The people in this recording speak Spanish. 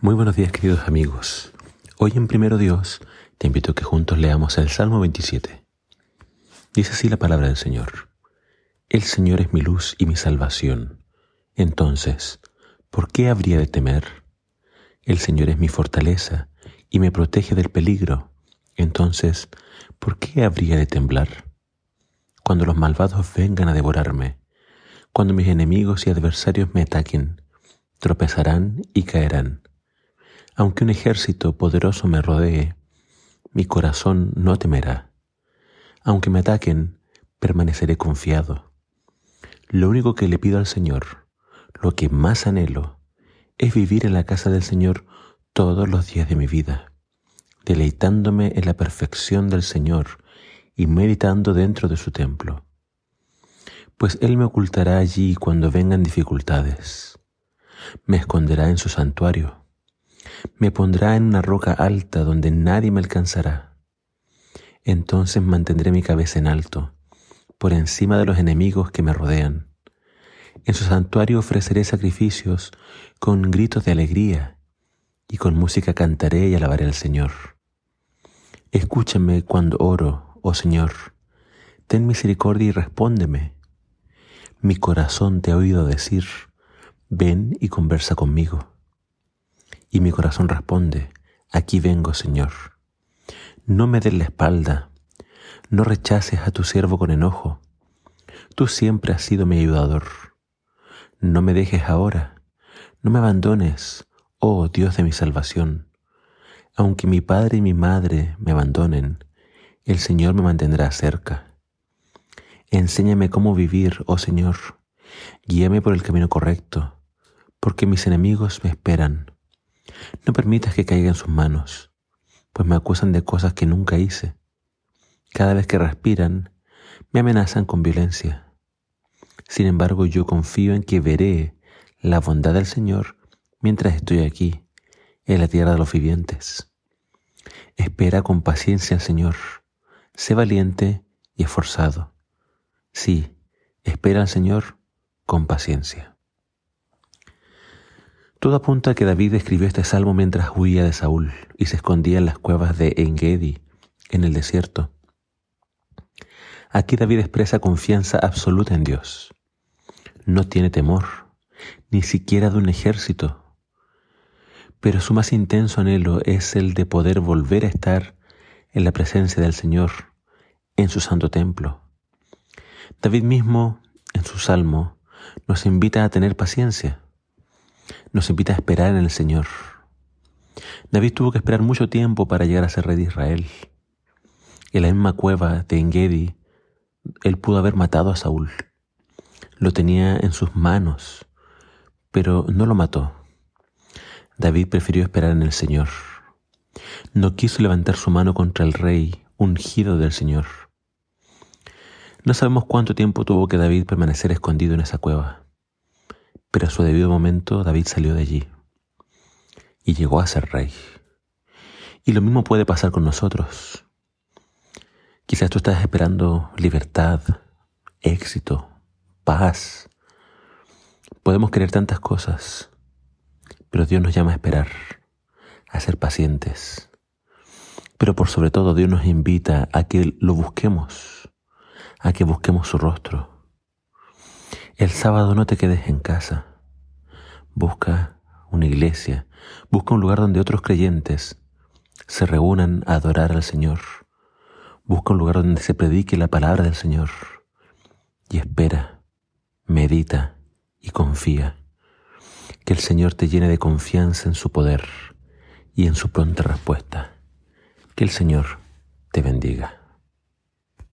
Muy buenos días queridos amigos. Hoy en Primero Dios te invito a que juntos leamos el Salmo 27. Dice así la palabra del Señor. El Señor es mi luz y mi salvación. Entonces, ¿por qué habría de temer? El Señor es mi fortaleza y me protege del peligro. Entonces, ¿por qué habría de temblar? Cuando los malvados vengan a devorarme, cuando mis enemigos y adversarios me ataquen, tropezarán y caerán aunque un ejército poderoso me rodee, mi corazón no temerá. Aunque me ataquen, permaneceré confiado. Lo único que le pido al Señor, lo que más anhelo, es vivir en la casa del Señor todos los días de mi vida, deleitándome en la perfección del Señor y meditando dentro de su templo. Pues Él me ocultará allí cuando vengan dificultades. Me esconderá en su santuario me pondrá en una roca alta donde nadie me alcanzará. Entonces mantendré mi cabeza en alto, por encima de los enemigos que me rodean. En su santuario ofreceré sacrificios con gritos de alegría, y con música cantaré y alabaré al Señor. Escúchame cuando oro, oh Señor. Ten misericordia y respóndeme. Mi corazón te ha oído decir, ven y conversa conmigo. Y mi corazón responde, aquí vengo, Señor. No me des la espalda, no rechaces a tu siervo con enojo. Tú siempre has sido mi ayudador. No me dejes ahora, no me abandones, oh Dios de mi salvación. Aunque mi padre y mi madre me abandonen, el Señor me mantendrá cerca. Enséñame cómo vivir, oh Señor. Guíame por el camino correcto, porque mis enemigos me esperan. No permitas que caiga en sus manos, pues me acusan de cosas que nunca hice. Cada vez que respiran, me amenazan con violencia. Sin embargo, yo confío en que veré la bondad del Señor mientras estoy aquí, en la tierra de los vivientes. Espera con paciencia al Señor. Sé valiente y esforzado. Sí, espera al Señor con paciencia. Todo apunta a que David escribió este salmo mientras huía de Saúl y se escondía en las cuevas de Engedi, en el desierto. Aquí David expresa confianza absoluta en Dios. No tiene temor, ni siquiera de un ejército, pero su más intenso anhelo es el de poder volver a estar en la presencia del Señor, en su santo templo. David mismo, en su salmo, nos invita a tener paciencia nos invita a esperar en el Señor. David tuvo que esperar mucho tiempo para llegar a ser rey de Israel. En la misma cueva de Engedi, él pudo haber matado a Saúl. Lo tenía en sus manos, pero no lo mató. David prefirió esperar en el Señor. No quiso levantar su mano contra el rey ungido del Señor. No sabemos cuánto tiempo tuvo que David permanecer escondido en esa cueva. Pero a su debido momento David salió de allí y llegó a ser rey. Y lo mismo puede pasar con nosotros. Quizás tú estás esperando libertad, éxito, paz. Podemos querer tantas cosas, pero Dios nos llama a esperar, a ser pacientes. Pero por sobre todo Dios nos invita a que lo busquemos, a que busquemos su rostro el sábado no te quedes en casa. Busca una iglesia, busca un lugar donde otros creyentes se reúnan a adorar al Señor. Busca un lugar donde se predique la palabra del Señor. Y espera, medita y confía. Que el Señor te llene de confianza en su poder y en su pronta respuesta. Que el Señor te bendiga.